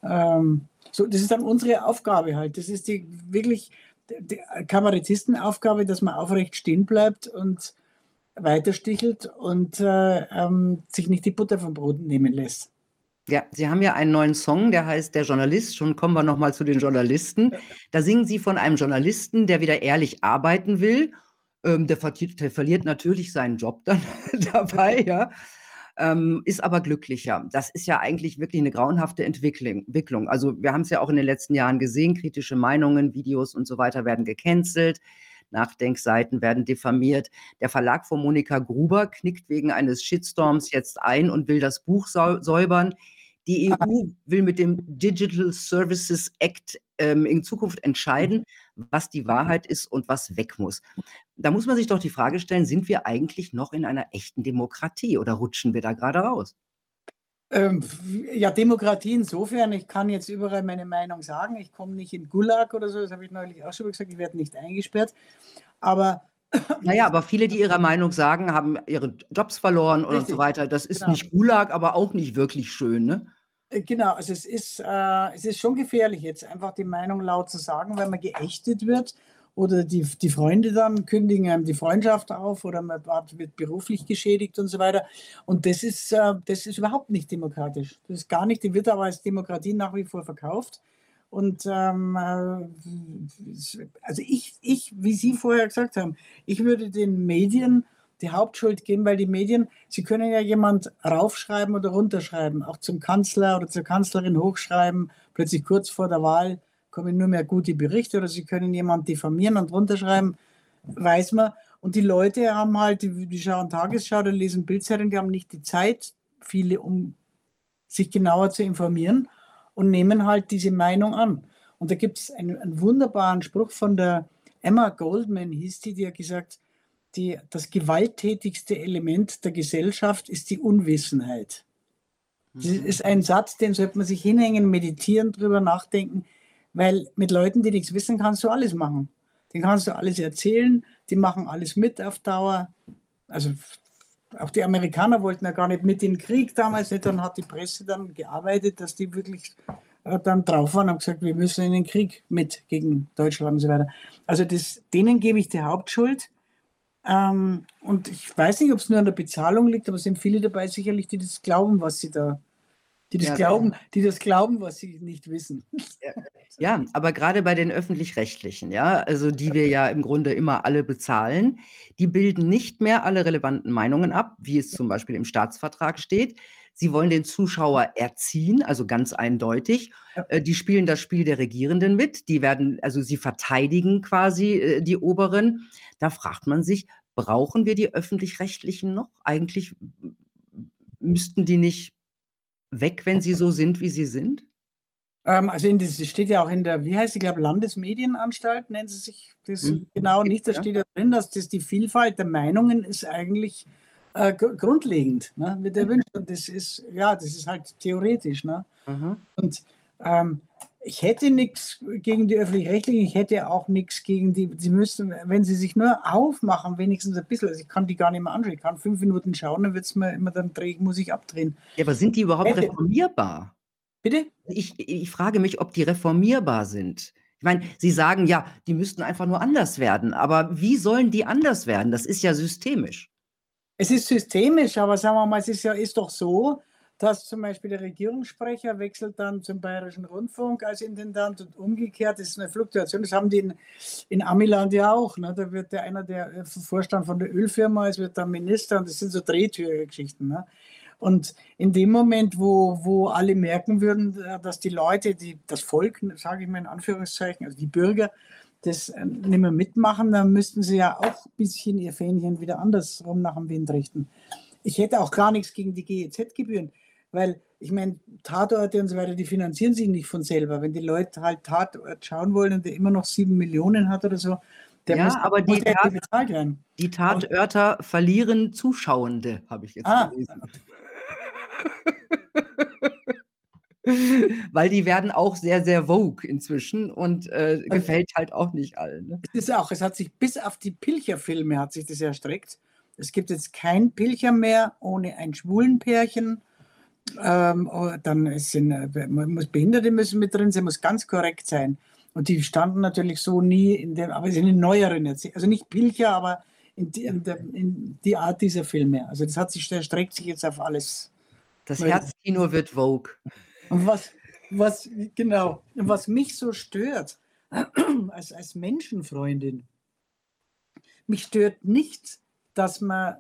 Ähm, so, das ist dann unsere Aufgabe halt. Das ist die wirklich die Kabarettistenaufgabe, dass man aufrecht stehen bleibt und weiterstichelt und äh, ähm, sich nicht die Butter vom Brot nehmen lässt. Ja, Sie haben ja einen neuen Song, der heißt Der Journalist. Schon kommen wir nochmal zu den Journalisten. Da singen Sie von einem Journalisten, der wieder ehrlich arbeiten will ähm, der, verliert, der, verliert, natürlich seinen Job dann <laughs> dabei, ja. Ähm, ist aber glücklicher. Das ist ja eigentlich wirklich eine grauenhafte Entwicklung. Also wir haben es ja auch in den letzten Jahren gesehen, kritische Meinungen, Videos und so weiter werden gecancelt. Nachdenkseiten werden diffamiert. Der Verlag von Monika Gruber knickt wegen eines Shitstorms jetzt ein und will das Buch säubern. Die EU will mit dem Digital Services Act ähm, in Zukunft entscheiden, was die Wahrheit ist und was weg muss. Da muss man sich doch die Frage stellen, sind wir eigentlich noch in einer echten Demokratie oder rutschen wir da gerade raus? Ähm, ja, Demokratie insofern, ich kann jetzt überall meine Meinung sagen. Ich komme nicht in Gulag oder so, das habe ich neulich auch schon gesagt, ich werde nicht eingesperrt. Aber <clears throat> naja, aber viele, die ihre Meinung sagen, haben ihre Jobs verloren und, und so weiter. Das ist genau. nicht Gulag, aber auch nicht wirklich schön, ne? Äh, genau, also es ist, äh, es ist schon gefährlich, jetzt einfach die Meinung laut zu sagen, weil man geächtet wird oder die, die Freunde dann kündigen einem die Freundschaft auf oder man wird beruflich geschädigt und so weiter. Und das ist, äh, das ist überhaupt nicht demokratisch. Das ist gar nicht, die wird aber als Demokratie nach wie vor verkauft. Und ähm, äh, also ich, ich, wie Sie vorher gesagt haben, ich würde den Medien die Hauptschuld geben, weil die Medien, sie können ja jemand raufschreiben oder runterschreiben, auch zum Kanzler oder zur Kanzlerin hochschreiben, plötzlich kurz vor der Wahl kommen nur mehr gute Berichte oder sie können jemand diffamieren und runterschreiben, weiß man. Und die Leute haben halt, die, die schauen Tagesschau oder lesen Bildzeitung, die haben nicht die Zeit, viele, um sich genauer zu informieren und nehmen halt diese Meinung an. Und da gibt es einen, einen wunderbaren Spruch von der Emma Goldman, hieß die, die hat gesagt, die, das gewalttätigste Element der Gesellschaft ist die Unwissenheit. Das mhm. ist ein Satz, den sollte man sich hinhängen, meditieren, drüber nachdenken, weil mit Leuten, die nichts wissen, kannst du alles machen. Den kannst du alles erzählen, die machen alles mit auf Dauer. Also auch die Amerikaner wollten ja gar nicht mit in den Krieg damals nicht, dann hat die Presse dann gearbeitet, dass die wirklich äh, dann drauf waren und gesagt, wir müssen in den Krieg mit gegen Deutschland und so weiter. Also das, denen gebe ich die Hauptschuld. Ähm, und ich weiß nicht, ob es nur an der Bezahlung liegt, aber es sind viele dabei sicherlich, die das glauben, was sie da, die das ja, glauben, die das glauben, was sie nicht wissen. <laughs> Ja, ja aber gerade bei den öffentlich-rechtlichen, ja, also die wir ja im Grunde immer alle bezahlen, die bilden nicht mehr alle relevanten Meinungen ab, wie es zum Beispiel im Staatsvertrag steht. Sie wollen den Zuschauer erziehen, also ganz eindeutig. Ja. Äh, die spielen das Spiel der Regierenden mit. Die werden, also sie verteidigen quasi äh, die Oberen. Da fragt man sich, brauchen wir die öffentlich-rechtlichen noch? Eigentlich müssten die nicht weg, wenn sie so sind, wie sie sind? Ähm, also in das steht ja auch in der, wie heißt sie, glaube Landesmedienanstalt, nennen sie sich das mhm. genau nicht. Da steht ja drin, dass das die Vielfalt der Meinungen ist eigentlich äh, grundlegend ne, mit der Wünsche. Und das ist, ja, das ist halt theoretisch. Ne? Mhm. Und ähm, ich hätte nichts gegen die öffentlich-rechtlichen, ich hätte auch nichts gegen die, sie müssen, wenn sie sich nur aufmachen, wenigstens ein bisschen, also ich kann die gar nicht mehr anschauen, ich kann fünf Minuten schauen, dann wird es mir immer dann drehen, muss ich abdrehen. Ja, aber sind die überhaupt hätte. reformierbar? Bitte? Ich, ich frage mich, ob die reformierbar sind. Ich meine, Sie sagen ja, die müssten einfach nur anders werden, aber wie sollen die anders werden? Das ist ja systemisch. Es ist systemisch, aber sagen wir mal, es ist ja ist doch so, dass zum Beispiel der Regierungssprecher wechselt dann zum Bayerischen Rundfunk als Intendant und umgekehrt ist eine Fluktuation. Das haben die in, in Amiland ja auch. Ne? Da wird der einer der äh, Vorstand von der Ölfirma, es wird dann Minister und das sind so Drehtürgeschichten. Ne? Und in dem Moment, wo, wo alle merken würden, äh, dass die Leute, die, das Volk, sage ich mal in Anführungszeichen, also die Bürger, das äh, nicht mehr mitmachen, dann müssten sie ja auch ein bisschen ihr Fähnchen wieder andersrum nach dem Wind richten. Ich hätte auch gar nichts gegen die GEZ-Gebühren. Weil ich meine, Tatorte und so weiter, die finanzieren sich nicht von selber. Wenn die Leute halt Tatort schauen wollen und der immer noch sieben Millionen hat oder so, der ja, muss, aber die, Tat, bezahlt werden. Die Tatörter aber, verlieren Zuschauende, habe ich jetzt ah, gelesen. <laughs> <laughs> Weil die werden auch sehr, sehr vogue inzwischen und äh, gefällt halt auch nicht allen. Ne? Es ist auch, es hat sich bis auf die Pilcherfilme hat sich das erstreckt. Es gibt jetzt kein Pilcher mehr ohne ein schwulen Pärchen ähm, oh, dann sind äh, muss Behinderte müssen mit drin sein, muss ganz korrekt sein. Und die standen natürlich so nie in dem, aber sind in neueren jetzt, also nicht Pilcher, aber in die, in, der, in die, Art dieser Filme. Also das hat sich, der streckt sich jetzt auf alles. Das Herzkino wird Vogue. Und was, was, genau, was mich so stört, <clears throat> als, als Menschenfreundin, mich stört nicht, dass man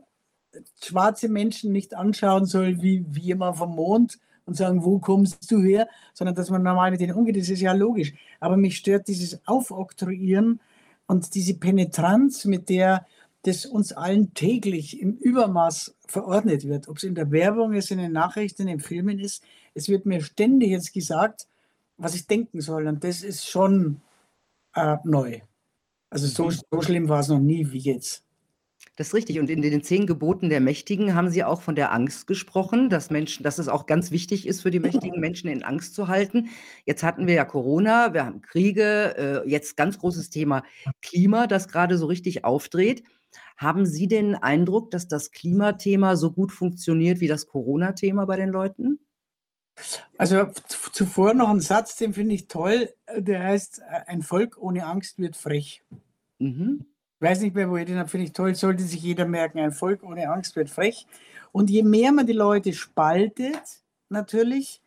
schwarze Menschen nicht anschauen soll wie, wie jemand vom Mond und sagen, wo kommst du her, sondern dass man normal mit denen umgeht, das ist ja logisch. Aber mich stört dieses Aufoktroyieren und diese Penetranz, mit der das uns allen täglich im Übermaß verordnet wird. Ob es in der Werbung ist, in den Nachrichten, in den Filmen ist. Es wird mir ständig jetzt gesagt, was ich denken soll. Und das ist schon äh, neu. Also so, so schlimm war es noch nie wie jetzt. Das ist richtig. Und in den zehn Geboten der Mächtigen haben Sie auch von der Angst gesprochen, dass Menschen, dass es auch ganz wichtig ist für die mächtigen Menschen in Angst zu halten. Jetzt hatten wir ja Corona, wir haben Kriege, äh, jetzt ganz großes Thema Klima, das gerade so richtig aufdreht. Haben Sie den Eindruck, dass das Klimathema so gut funktioniert wie das Corona-Thema bei den Leuten? Also zuvor noch ein Satz, den finde ich toll, der heißt, ein Volk ohne Angst wird frech. Mhm weiß nicht mehr, wo ich den habe, finde ich toll, sollte sich jeder merken, ein Volk ohne Angst wird frech. Und je mehr man die Leute spaltet, natürlich,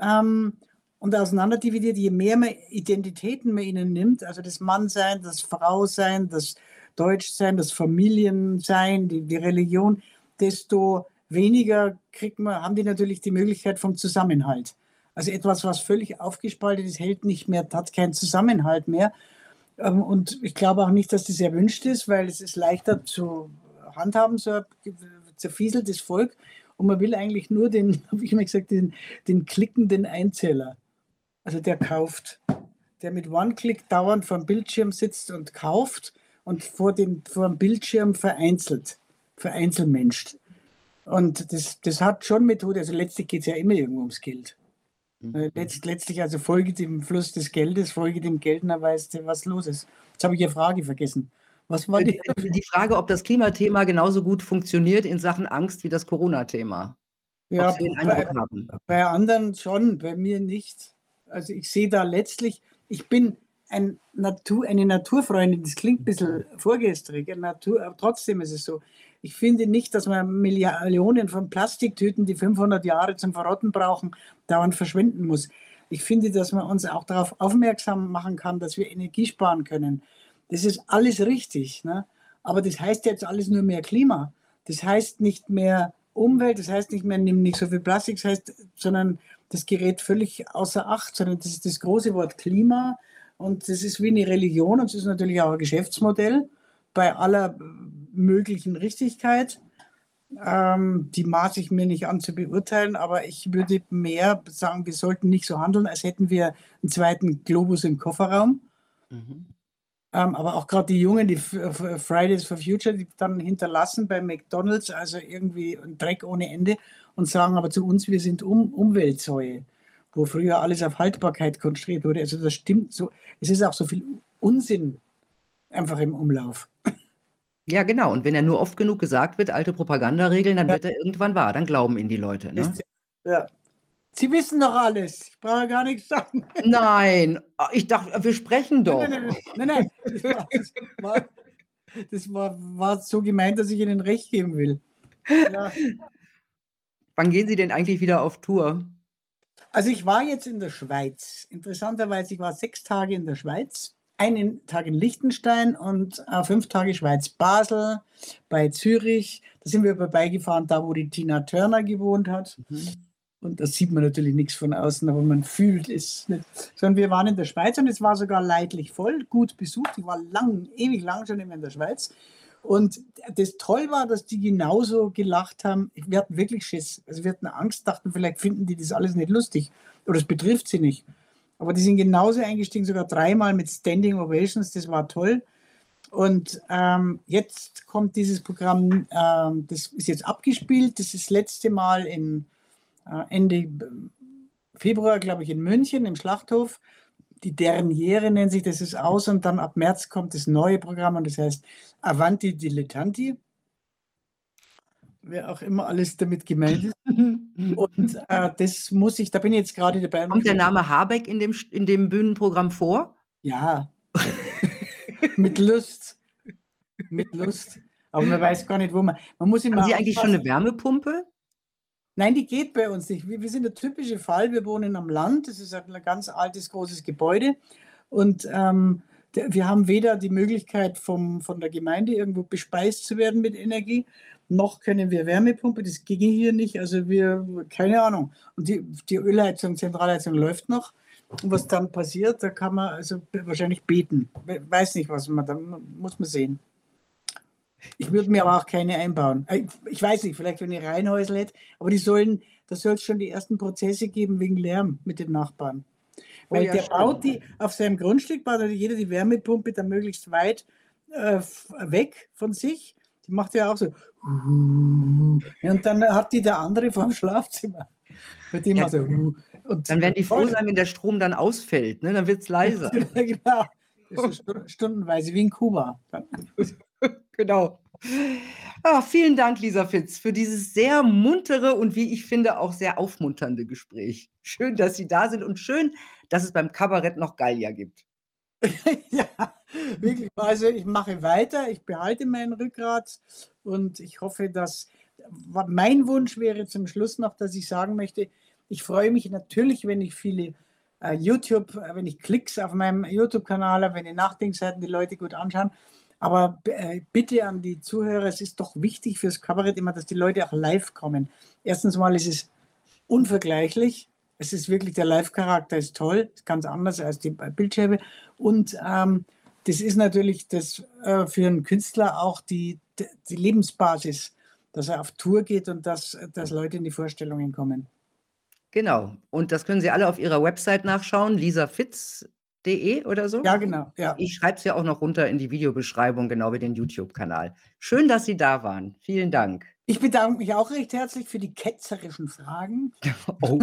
ähm, und auseinanderdividiert, je mehr man Identitäten man ihnen nimmt, also das Mannsein, das Frausein, das Deutschsein, das Familiensein, die, die Religion, desto weniger kriegt man, haben die natürlich die Möglichkeit vom Zusammenhalt. Also etwas, was völlig aufgespaltet ist, hält nicht mehr, hat keinen Zusammenhalt mehr. Ähm, und ich glaube auch nicht, dass das erwünscht ist, weil es ist leichter zu handhaben, so ein zerfieseltes Volk. Und man will eigentlich nur den, <laughs> habe ich immer gesagt, den, den klickenden Einzeller. Also der kauft, der mit One-Click dauernd vor dem Bildschirm sitzt und kauft und vor dem, vor dem Bildschirm vereinzelt, vereinzelmenscht. Und das, das hat schon Methode, also letztlich geht es ja immer irgendwo ums Geld. Mhm. Äh, letzt, letztlich also folge dem Fluss des Geldes, folge dem Geld, dann weißt du, was los ist. Jetzt habe ich Ihre Frage vergessen. Was war die? <laughs> die Frage, ob das Klimathema genauso gut funktioniert in Sachen Angst wie das Corona-Thema. Ja, bei, bei, anderen schon, bei mir nicht. Also ich sehe da letztlich, ich bin ein Natur, eine Naturfreundin, das klingt ein bisschen vorgestrig, Natur, aber trotzdem ist es so. Ich finde nicht, dass man Millionen von Plastiktüten, die 500 Jahre zum Verrotten brauchen, dauernd verschwinden muss. Ich finde, dass man uns auch darauf aufmerksam machen kann, dass wir Energie sparen können. Das ist alles richtig. Ne? Aber das heißt jetzt alles nur mehr Klima. Das heißt nicht mehr Umwelt, das heißt nicht mehr, nimm nicht so viel Plastik, das heißt, sondern das gerät völlig außer Acht, sondern das ist das große Wort Klima und das ist wie eine Religion und das ist natürlich auch ein Geschäftsmodell bei aller möglichen Richtigkeit. Ähm, die maße ich mir nicht an zu beurteilen, aber ich würde mehr sagen, wir sollten nicht so handeln, als hätten wir einen zweiten Globus im Kofferraum. Mhm. Ähm, aber auch gerade die Jungen, die Fridays for Future, die dann hinterlassen bei McDonalds, also irgendwie ein Dreck ohne Ende und sagen aber zu uns, wir sind um Umweltsäue, wo früher alles auf Haltbarkeit konstruiert wurde. Also das stimmt so. Es ist auch so viel Unsinn einfach im Umlauf. Ja, genau. Und wenn er nur oft genug gesagt wird, alte Propagandaregeln, dann ja. wird er irgendwann wahr. Dann glauben ihn die Leute. Ne? Ja. Sie wissen doch alles. Ich brauche gar nichts sagen. Nein, ah, ich dachte, wir sprechen doch. Nein, nein, nein. nein, nein. Das, war, das war, war, so gemeint, dass ich Ihnen recht geben will. Ja. Wann gehen Sie denn eigentlich wieder auf Tour? Also ich war jetzt in der Schweiz. Interessanterweise, ich war sechs Tage in der Schweiz einen Tag in Liechtenstein und äh, fünf Tage Schweiz, Basel, bei Zürich. Da sind wir vorbeigefahren, da wo die Tina Turner gewohnt hat. Mhm. Und da sieht man natürlich nichts von außen, aber man fühlt es nicht. Sondern wir waren in der Schweiz und es war sogar leidlich voll, gut besucht. Ich war lang, ewig lang schon immer in der Schweiz. Und das toll war, dass die genauso gelacht haben. Wir hatten wirklich Schiss. Also wir hatten Angst, dachten, vielleicht finden die das alles nicht lustig oder es betrifft sie nicht. Aber die sind genauso eingestiegen, sogar dreimal mit Standing Ovations. Das war toll. Und ähm, jetzt kommt dieses Programm, ähm, das ist jetzt abgespielt. Das ist das letzte Mal in, äh, Ende Februar, glaube ich, in München im Schlachthof. Die Derniere nennt sich das ist aus und dann ab März kommt das neue Programm und das heißt Avanti Dilettanti wer auch immer alles damit gemeint ist. <laughs> Und äh, das muss ich, da bin ich jetzt gerade dabei. Kommt der Name Habeck in dem, in dem Bühnenprogramm vor? Ja. <laughs> Mit Lust. Mit Lust. Aber man weiß gar nicht, wo man. Man muss immer. Haben Sie eigentlich schon eine Wärmepumpe? Nein, die geht bei uns nicht. Wir, wir sind der typische Fall. Wir wohnen am Land. Das ist ein ganz altes, großes Gebäude. Und ähm, wir haben weder die Möglichkeit, vom, von der Gemeinde irgendwo bespeist zu werden mit Energie, noch können wir Wärmepumpe, das ging hier nicht. Also wir, keine Ahnung. Und die, die Ölheizung, Zentralheizung läuft noch. Und was dann passiert, da kann man also wahrscheinlich beten. Weiß nicht, was man, da muss man sehen. Ich würde mir aber auch keine einbauen. Äh, ich weiß nicht, vielleicht wenn ihr Reihenhäusl hätte, aber die sollen, da soll es schon die ersten Prozesse geben wegen Lärm mit den Nachbarn. Weil ja, der schon. baut die, auf seinem Grundstück baut jeder die Wärmepumpe dann möglichst weit äh, weg von sich die macht ja auch so. Und dann hat die der andere vom Schlafzimmer. Bei dem ja, so. Und dann werden die froh sein, wenn der Strom dann ausfällt. Ne? Dann wird es leiser. <laughs> genau. stundenweise, wie in Kuba. <laughs> genau. Ah, vielen Dank, Lisa Fitz, für dieses sehr muntere und wie ich finde auch sehr aufmunternde Gespräch. Schön, dass Sie da sind und schön, dass es beim Kabarett noch Gallier gibt. <laughs> ja, wirklich. Also ich mache weiter, ich behalte mein Rückgrat und ich hoffe, dass mein Wunsch wäre zum Schluss noch, dass ich sagen möchte, ich freue mich natürlich, wenn ich viele äh, YouTube, äh, wenn ich Klicks auf meinem YouTube-Kanal habe, wenn die Nachdenkseiten die Leute gut anschauen. Aber äh, bitte an die Zuhörer, es ist doch wichtig fürs Kabarett immer, dass die Leute auch live kommen. Erstens mal ist es unvergleichlich es ist wirklich, der Live-Charakter ist toll, ist ganz anders als die Bildschirme. Und ähm, das ist natürlich das, äh, für einen Künstler auch die, die Lebensbasis, dass er auf Tour geht und dass, dass Leute in die Vorstellungen kommen. Genau. Und das können Sie alle auf Ihrer Website nachschauen, lisafitz.de oder so. Ja, genau. Ja. Ich schreibe es ja auch noch runter in die Videobeschreibung, genau wie den YouTube-Kanal. Schön, dass Sie da waren. Vielen Dank. Ich bedanke mich auch recht herzlich für die ketzerischen Fragen. Oh.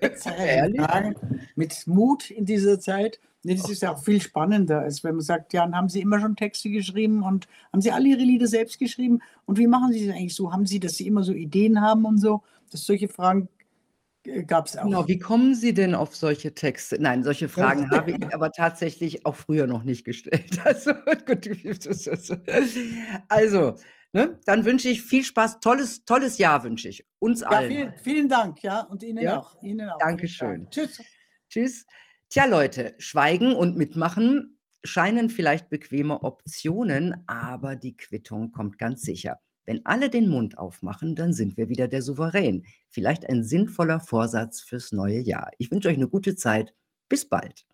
ketzerischen Fragen mit Mut in dieser Zeit. Das ist ja auch viel spannender, als wenn man sagt, ja, haben Sie immer schon Texte geschrieben und haben Sie alle Ihre Lieder selbst geschrieben? Und wie machen Sie das eigentlich so? Haben Sie, dass Sie immer so Ideen haben und so? Dass solche Fragen äh, gab es auch. Genau, wie kommen Sie denn auf solche Texte? Nein, solche Fragen habe ich aber tatsächlich auch früher noch nicht gestellt. Also, also Ne? Dann wünsche ich viel Spaß, tolles, tolles Jahr wünsche ich uns ja, allen. Vielen, vielen, Dank, ja, und Ihnen ja? auch. Ihnen auch. Dankeschön. Dank. Tschüss. Tschüss. Tja, Leute, Schweigen und Mitmachen scheinen vielleicht bequeme Optionen, aber die Quittung kommt ganz sicher. Wenn alle den Mund aufmachen, dann sind wir wieder der Souverän. Vielleicht ein sinnvoller Vorsatz fürs neue Jahr. Ich wünsche euch eine gute Zeit. Bis bald.